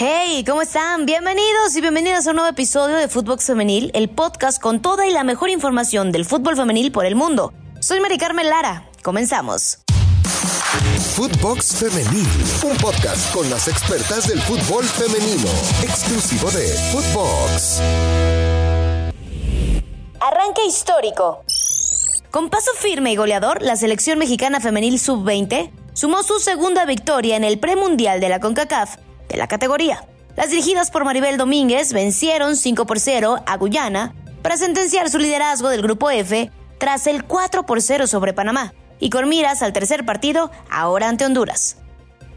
Hey, ¿cómo están? Bienvenidos y bienvenidas a un nuevo episodio de Footbox Femenil, el podcast con toda y la mejor información del fútbol femenil por el mundo. Soy Mari Carmen Lara. Comenzamos. Footbox Femenil, un podcast con las expertas del fútbol femenino, exclusivo de Footbox. Arranque histórico. Con paso firme y goleador, la selección mexicana femenil sub-20 sumó su segunda victoria en el premundial de la CONCACAF de la categoría. Las dirigidas por Maribel Domínguez vencieron 5 por 0 a Guyana para sentenciar su liderazgo del grupo F tras el 4 por 0 sobre Panamá y con miras al tercer partido ahora ante Honduras.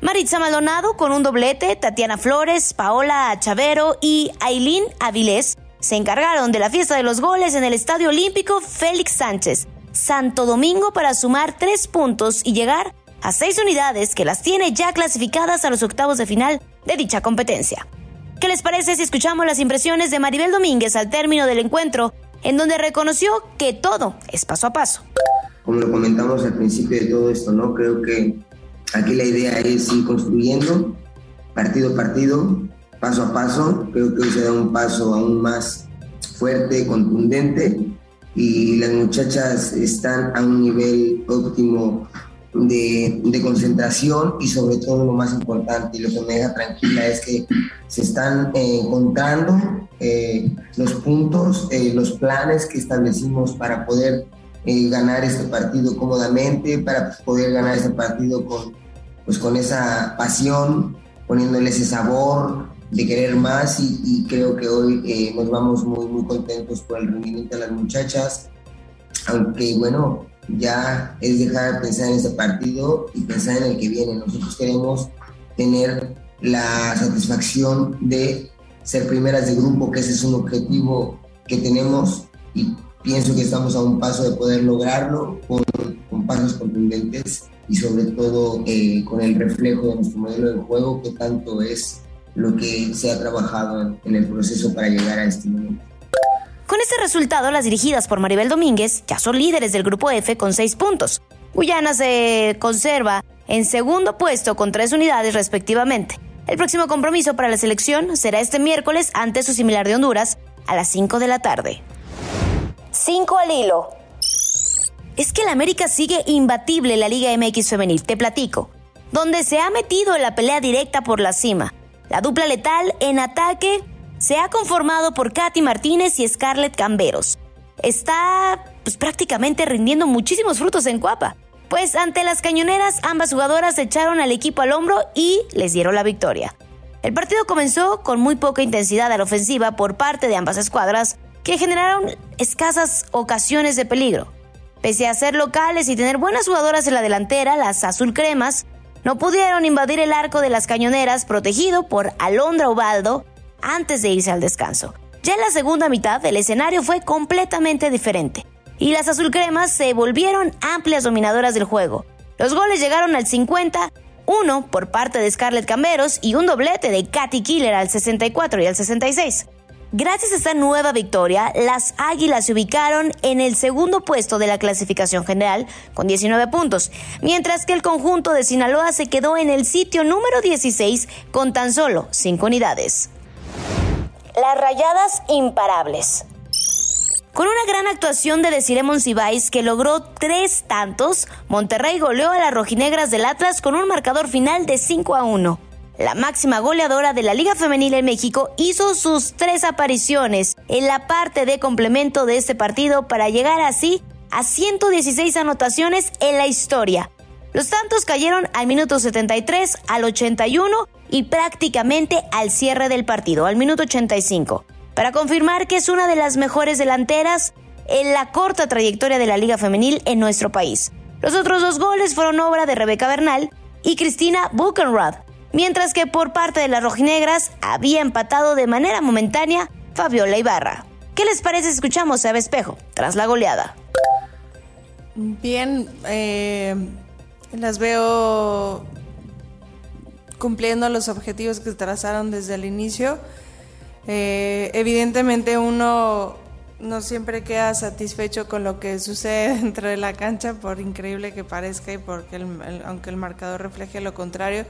Maritza Maldonado con un doblete, Tatiana Flores, Paola Chavero y Aileen Avilés se encargaron de la fiesta de los goles en el Estadio Olímpico Félix Sánchez, Santo Domingo para sumar tres puntos y llegar a seis unidades que las tiene ya clasificadas a los octavos de final de dicha competencia. ¿Qué les parece si escuchamos las impresiones de Maribel Domínguez al término del encuentro, en donde reconoció que todo es paso a paso? Como lo comentamos al principio de todo esto, ¿no? Creo que aquí la idea es ir construyendo partido a partido, paso a paso. Creo que hoy se da un paso aún más fuerte, contundente y las muchachas están a un nivel óptimo de, concentración y sobre todo lo más importante y lo que me deja tranquila es que se están eh, encontrando eh, los puntos, eh, los planes que establecimos para poder ganar este partido cómodamente, para poder ganar este partido con, pues, con esa pasión, poniéndole ese sabor de querer más y, y creo que hoy nos vamos muy, muy contentos por el rendimiento de las muchachas, aunque bueno, ya es dejar de pensar en este partido y pensar en el que viene. Nosotros queremos tener la satisfacción de ser primeras de grupo, que ese es un objetivo que tenemos y pienso que estamos a un paso de poder lograrlo con, con pasos contundentes y sobre todo eh, con el reflejo de nuestro modelo de juego, que tanto es lo que se ha trabajado en, en el proceso para llegar a este momento. Con este resultado, las dirigidas por Maribel Domínguez ya son líderes del grupo F con seis puntos. Guyana se conserva en segundo puesto con tres unidades respectivamente. El próximo compromiso para la selección será este miércoles ante su similar de Honduras a las 5 de la tarde. 5 al hilo. Es que el América sigue imbatible en la Liga MX femenil, te platico, donde se ha metido en la pelea directa por la cima. La dupla letal en ataque se ha conformado por Katy Martínez y Scarlett Camberos. Está pues, prácticamente rindiendo muchísimos frutos en Cuapa. Pues ante las cañoneras, ambas jugadoras echaron al equipo al hombro y les dieron la victoria. El partido comenzó con muy poca intensidad a la ofensiva por parte de ambas escuadras, que generaron escasas ocasiones de peligro. Pese a ser locales y tener buenas jugadoras en la delantera, las azul cremas no pudieron invadir el arco de las cañoneras protegido por Alondra Ubaldo, antes de irse al descanso. Ya en la segunda mitad el escenario fue completamente diferente y las azulcremas se volvieron amplias dominadoras del juego. Los goles llegaron al 50, uno por parte de Scarlett Camberos y un doblete de Katy Killer al 64 y al 66. Gracias a esta nueva victoria, las Águilas se ubicaron en el segundo puesto de la clasificación general con 19 puntos, mientras que el conjunto de Sinaloa se quedó en el sitio número 16 con tan solo 5 unidades. Las rayadas imparables. Con una gran actuación de Desiree Monsiváis que logró tres tantos, Monterrey goleó a las rojinegras del Atlas con un marcador final de 5 a 1. La máxima goleadora de la Liga Femenil en México hizo sus tres apariciones en la parte de complemento de este partido para llegar así a 116 anotaciones en la historia, los tantos cayeron al minuto 73, al 81 y prácticamente al cierre del partido, al minuto 85, para confirmar que es una de las mejores delanteras en la corta trayectoria de la Liga Femenil en nuestro país. Los otros dos goles fueron obra de Rebeca Bernal y Cristina Buchenrad, mientras que por parte de las rojinegras había empatado de manera momentánea Fabiola Ibarra. ¿Qué les parece escuchamos a Espejo tras la goleada? Bien, eh, las veo cumpliendo los objetivos que trazaron desde el inicio. Eh, evidentemente uno no siempre queda satisfecho con lo que sucede dentro de la cancha, por increíble que parezca y porque aunque el marcador refleje lo contrario.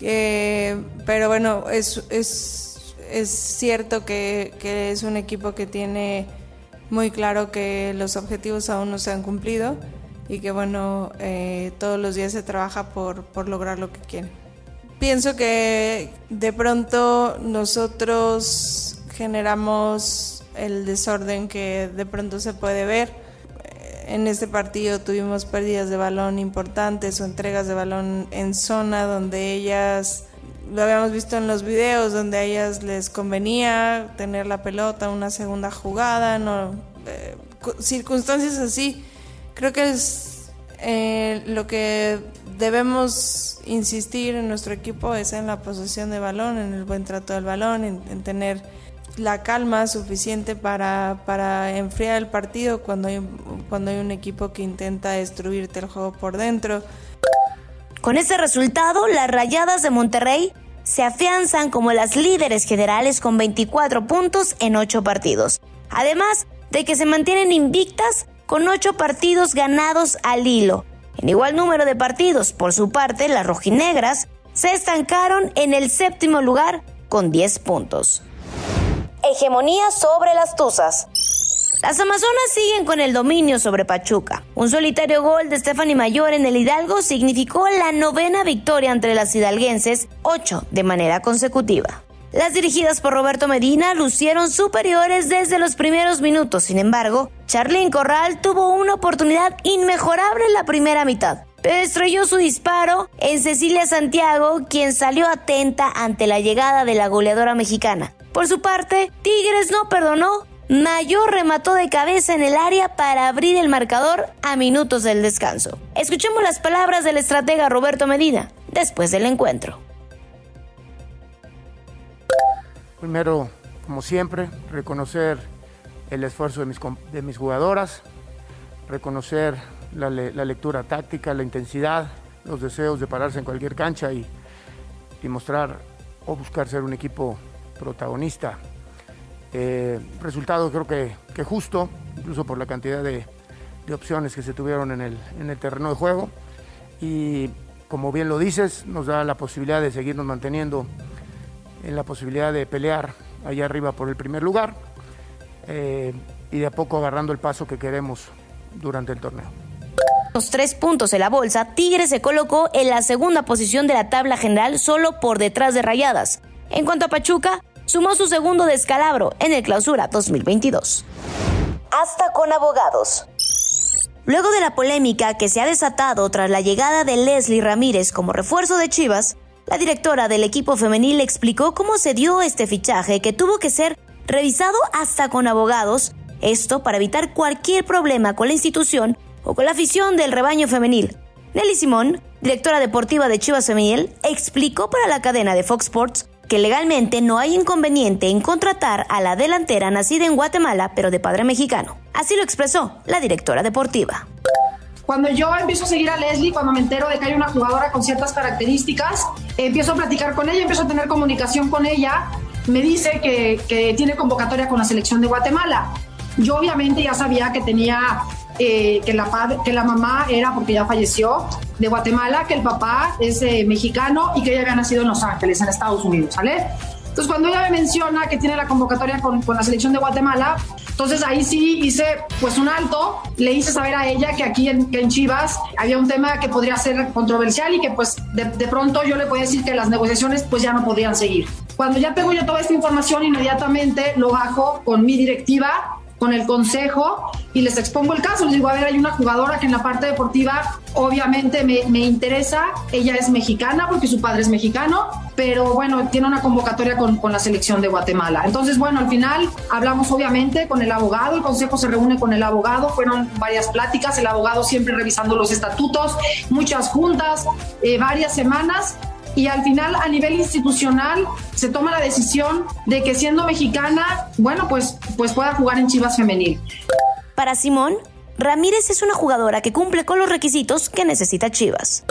Eh, pero bueno, es, es, es cierto que, que, es un equipo que tiene muy claro que los objetivos aún no se han cumplido y que bueno, eh, todos los días se trabaja por, por lograr lo que quieren. Pienso que de pronto nosotros generamos el desorden que de pronto se puede ver. En este partido tuvimos pérdidas de balón importantes o entregas de balón en zona donde ellas, lo habíamos visto en los videos, donde a ellas les convenía tener la pelota, una segunda jugada, no, eh, circunstancias así. Creo que es eh, lo que debemos insistir en nuestro equipo es en la posesión de balón, en el buen trato del balón, en, tener la calma suficiente para, para, enfriar el partido cuando hay, cuando hay un equipo que intenta destruirte el juego por dentro. Con este resultado, las Rayadas de Monterrey se afianzan como las líderes generales con 24 puntos en 8 partidos. Además de que se mantienen invictas con 8 partidos ganados al hilo en igual número de partidos. Por su parte, las rojinegras se estancaron en el séptimo lugar con 10 puntos. Hegemonía sobre las Tuzas. Las Amazonas siguen con el dominio sobre Pachuca. Un solitario gol de Stephanie Mayor en el Hidalgo significó la novena victoria entre las hidalguenses, ocho de manera consecutiva. Las dirigidas por Roberto Medina lucieron superiores desde los primeros minutos. Sin embargo, Charlín Corral tuvo una oportunidad inmejorable en la primera mitad. Pero estrelló su disparo en Cecilia Santiago, quien salió atenta ante la llegada de la goleadora mexicana. Por su parte, Tigres no perdonó. Mayor remató de cabeza en el área para abrir el marcador a minutos del descanso. Escuchemos las palabras del estratega Roberto Medina después del encuentro. Primero, como siempre, reconocer el esfuerzo de mis, de mis jugadoras, reconocer la, lectura táctica, la intensidad, los deseos de pararse en cualquier cancha y, mostrar o buscar ser un equipo protagonista. Eh, resultado creo que, justo, incluso por la cantidad de, opciones que se tuvieron en el, en el terreno de juego. Y como bien lo dices, nos da la posibilidad de seguirnos manteniendo en la posibilidad de pelear allá arriba por el primer lugar eh, y de a poco agarrando el paso que queremos durante el torneo. Los tres puntos en la bolsa, Tigres se colocó en la segunda posición de la tabla general solo por detrás de Rayadas. En cuanto a Pachuca, sumó su segundo descalabro en el clausura 2022. Hasta con abogados. Luego de la polémica que se ha desatado tras la llegada de Leslie Ramírez como refuerzo de Chivas, la directora del equipo femenil explicó cómo se dio este fichaje que tuvo que ser revisado hasta con abogados, esto para evitar cualquier problema con la institución o con la afición del rebaño femenil. Nelly Simón, directora deportiva de Chivas Femenil, explicó para la cadena de Fox Sports que legalmente no hay inconveniente en contratar a la delantera nacida en Guatemala pero de padre mexicano. Así lo expresó la directora deportiva. Cuando yo empiezo a seguir a Leslie, cuando me entero de que hay una jugadora con ciertas características, empiezo a platicar con ella, empiezo a tener comunicación con ella, me dice que, que tiene convocatoria con la selección de Guatemala. Yo obviamente ya sabía que tenía eh, que, la que la mamá era, porque ya falleció, de Guatemala, que el papá es eh, mexicano y que ella había nacido en Los Ángeles, en Estados Unidos, ¿sale? Entonces, cuando ella me menciona que tiene la convocatoria con, con, la selección de Guatemala, entonces ahí sí hice pues un alto, le hice saber a ella que aquí en, en Chivas había un tema que podría ser controversial y que pues de, de, pronto yo le podía decir que las negociaciones pues ya no podían seguir. Cuando ya tengo yo toda esta información, inmediatamente lo bajo con mi directiva con el consejo y les expongo el caso. Les digo, a ver, hay una jugadora que en la parte deportiva obviamente me, me, interesa. Ella es mexicana porque su padre es mexicano, pero bueno, tiene una convocatoria con, con, la selección de Guatemala. Entonces, bueno, al final hablamos obviamente con el abogado, el consejo se reúne con el abogado, fueron varias pláticas, el abogado siempre revisando los estatutos, muchas juntas, eh, varias semanas y al final a nivel institucional se toma la decisión de que siendo mexicana, bueno, pues, pues pueda jugar en Chivas femenil. Para Simón, Ramírez es una jugadora que cumple con los requisitos que necesita Chivas.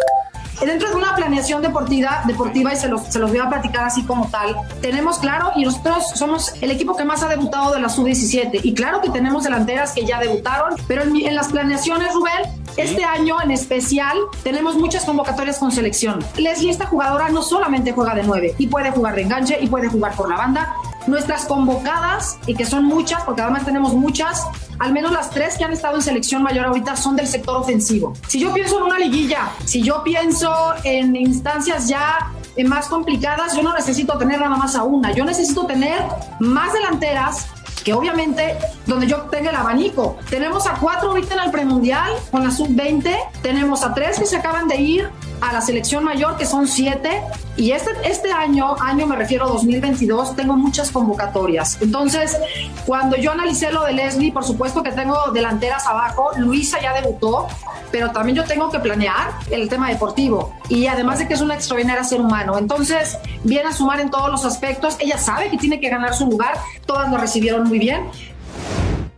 Dentro de una planeación deportiva, deportiva y se los, se los voy a platicar así como tal, tenemos claro, y nosotros somos el equipo que más ha debutado de la sub-17, y claro que tenemos delanteras que ya debutaron, pero en, en las planeaciones, Rubén, este año en especial tenemos muchas convocatorias con selección. Leslie, esta jugadora, no solamente juega de nueve, y puede jugar de enganche, y puede jugar por la banda, nuestras convocadas, y que son muchas, porque además tenemos muchas, al menos las tres que han estado en selección mayor ahorita son del sector ofensivo. Si yo pienso en una liguilla, si yo pienso en instancias ya más complicadas, yo no necesito tener nada más a una, yo necesito tener más delanteras que obviamente donde yo tenga el abanico. Tenemos a cuatro ahorita en el premundial con la sub-20, tenemos a tres que se acaban de ir a la selección mayor, que son siete, y este, este año, año me refiero a 2022, tengo muchas convocatorias. Entonces, cuando yo analicé lo de Leslie, por supuesto que tengo delanteras abajo, Luisa ya debutó, pero también yo tengo que planear el tema deportivo, y además de que es una extraordinaria ser humano. Entonces, viene a sumar en todos los aspectos, ella sabe que tiene que ganar su lugar, todas lo recibieron muy bien.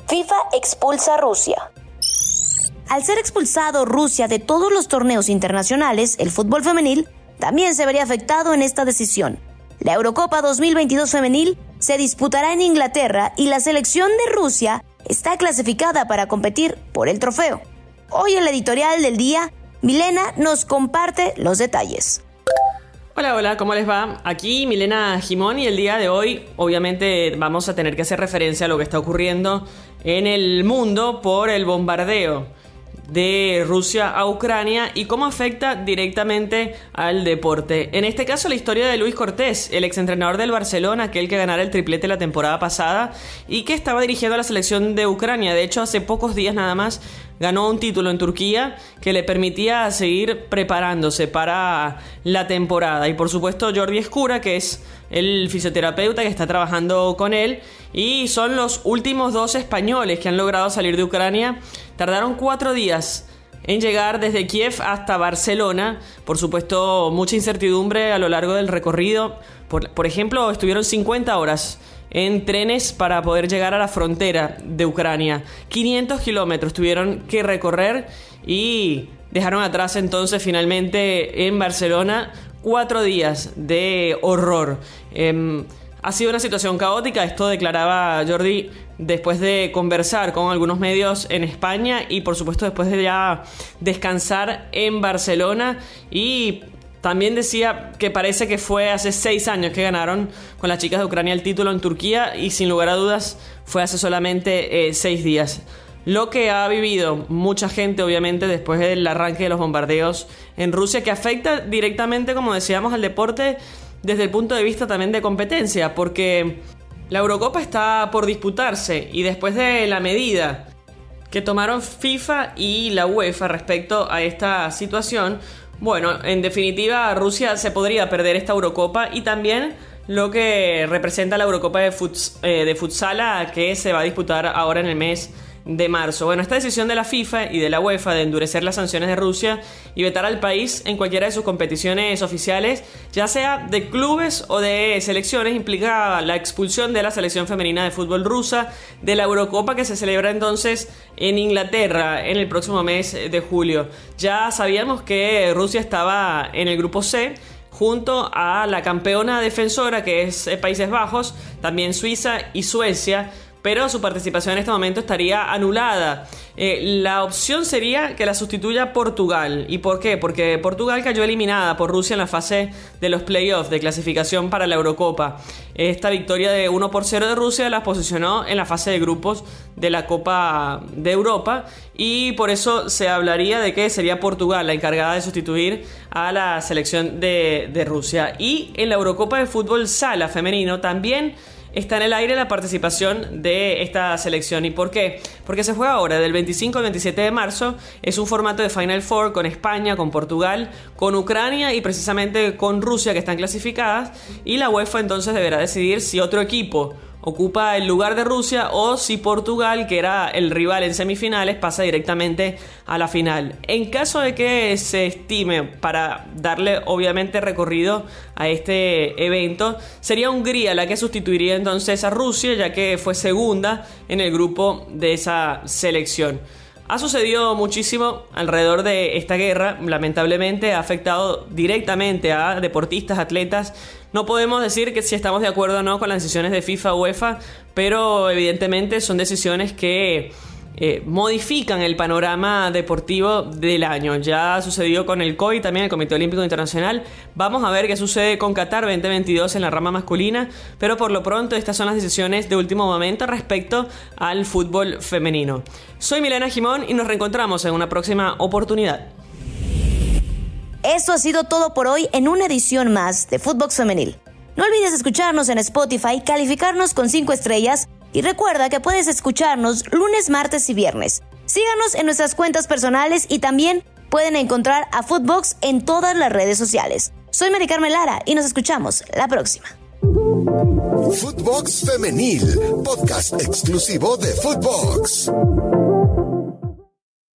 FIFA expulsa a Rusia. Al ser expulsado Rusia de todos los torneos internacionales, el fútbol femenil también se vería afectado en esta decisión. La Eurocopa 2022 femenil se disputará en Inglaterra y la selección de Rusia está clasificada para competir por el trofeo. Hoy en la editorial del día, Milena nos comparte los detalles. Hola, hola, ¿cómo les va? Aquí Milena Jimón y el día de hoy obviamente vamos a tener que hacer referencia a lo que está ocurriendo en el mundo por el bombardeo de Rusia a Ucrania y cómo afecta directamente al deporte. En este caso, la historia de Luis Cortés, el exentrenador del Barcelona, aquel que ganara el triplete la temporada pasada y que estaba dirigiendo a la selección de Ucrania. De hecho, hace pocos días nada más ganó un título en Turquía que le permitía seguir preparándose para la temporada. Y por supuesto Jordi Escura, que es el fisioterapeuta que está trabajando con él. Y son los últimos dos españoles que han logrado salir de Ucrania. Tardaron cuatro días en llegar desde Kiev hasta Barcelona. Por supuesto, mucha incertidumbre a lo largo del recorrido. Por, por, ejemplo, estuvieron 50 horas en trenes para poder llegar a la frontera de Ucrania. 500 kilómetros tuvieron que recorrer y dejaron atrás entonces finalmente en Barcelona cuatro días de horror. Eh, ha sido una situación caótica, esto declaraba Jordi después de conversar con algunos medios en España y por supuesto después de ya descansar en Barcelona y también decía que parece que fue hace seis años que ganaron con las chicas de Ucrania el título en Turquía y sin lugar a dudas fue hace solamente eh, seis días. Lo que ha vivido mucha gente obviamente después del arranque de los bombardeos en Rusia que afecta directamente, como decíamos, al deporte desde el punto de vista también de competencia, porque la Eurocopa está por disputarse y después de la medida que tomaron FIFA y la UEFA respecto a esta situación, bueno, en definitiva, Rusia se podría perder esta Eurocopa y también lo que representa la Eurocopa de, futs, eh, de futsala que se va a disputar ahora en el mes de marzo. Bueno, esta decisión de la FIFA y de la UEFA de endurecer las sanciones de Rusia y vetar al país en cualquiera de sus competiciones oficiales, ya sea de clubes o de selecciones, implica la expulsión de la selección femenina de fútbol rusa de la Eurocopa que se celebra entonces en Inglaterra en el próximo mes de julio. Ya sabíamos que Rusia estaba en el grupo C junto a la campeona defensora que es Países Bajos, también Suiza y Suecia pero su participación en este momento estaría anulada. Eh, la opción sería que la sustituya Portugal. ¿Y por qué? Porque Portugal cayó eliminada por Rusia en la fase de los playoffs de clasificación para la Eurocopa. Esta victoria de 1 por 0 de Rusia la posicionó en la fase de grupos de la Copa de Europa y por eso se hablaría de que sería Portugal la encargada de sustituir a la selección de, de Rusia. Y en la Eurocopa de fútbol sala femenino también está en el aire la participación de esta selección. ¿Y por qué? Porque se juega ahora, del 25 al 27 de marzo. Es un formato de Final Four con España, con Portugal, con Ucrania y precisamente con Rusia que están clasificadas. Y la UEFA entonces deberá decidir si otro equipo ocupa el lugar de Rusia o si Portugal, que era el rival en semifinales, pasa directamente a la final. En caso de que se estime para darle obviamente recorrido a este evento, sería Hungría la que sustituiría entonces a Rusia, ya que fue segunda en el grupo de esa selección. Ha sucedido muchísimo alrededor de esta guerra, lamentablemente ha afectado directamente a deportistas, atletas. No podemos decir que si estamos de acuerdo o no con las decisiones de FIFA o UEFA, pero evidentemente son decisiones que eh, modifican el panorama deportivo del año. Ya ha sucedido con el COI, también el Comité Olímpico Internacional. Vamos a ver qué sucede con Qatar 2022 en la rama masculina, pero por lo pronto estas son las decisiones de último momento respecto al fútbol femenino. Soy Milena Jimón y nos reencontramos en una próxima oportunidad. Esto ha sido todo por hoy en una edición más de Footbox Femenil. No olvides escucharnos en Spotify, calificarnos con 5 estrellas y recuerda que puedes escucharnos lunes, martes y viernes. Síganos en nuestras cuentas personales y también pueden encontrar a Footbox en todas las redes sociales. Soy Mari Carmen Lara y nos escuchamos la próxima. Footbox Femenil, podcast exclusivo de Footbox.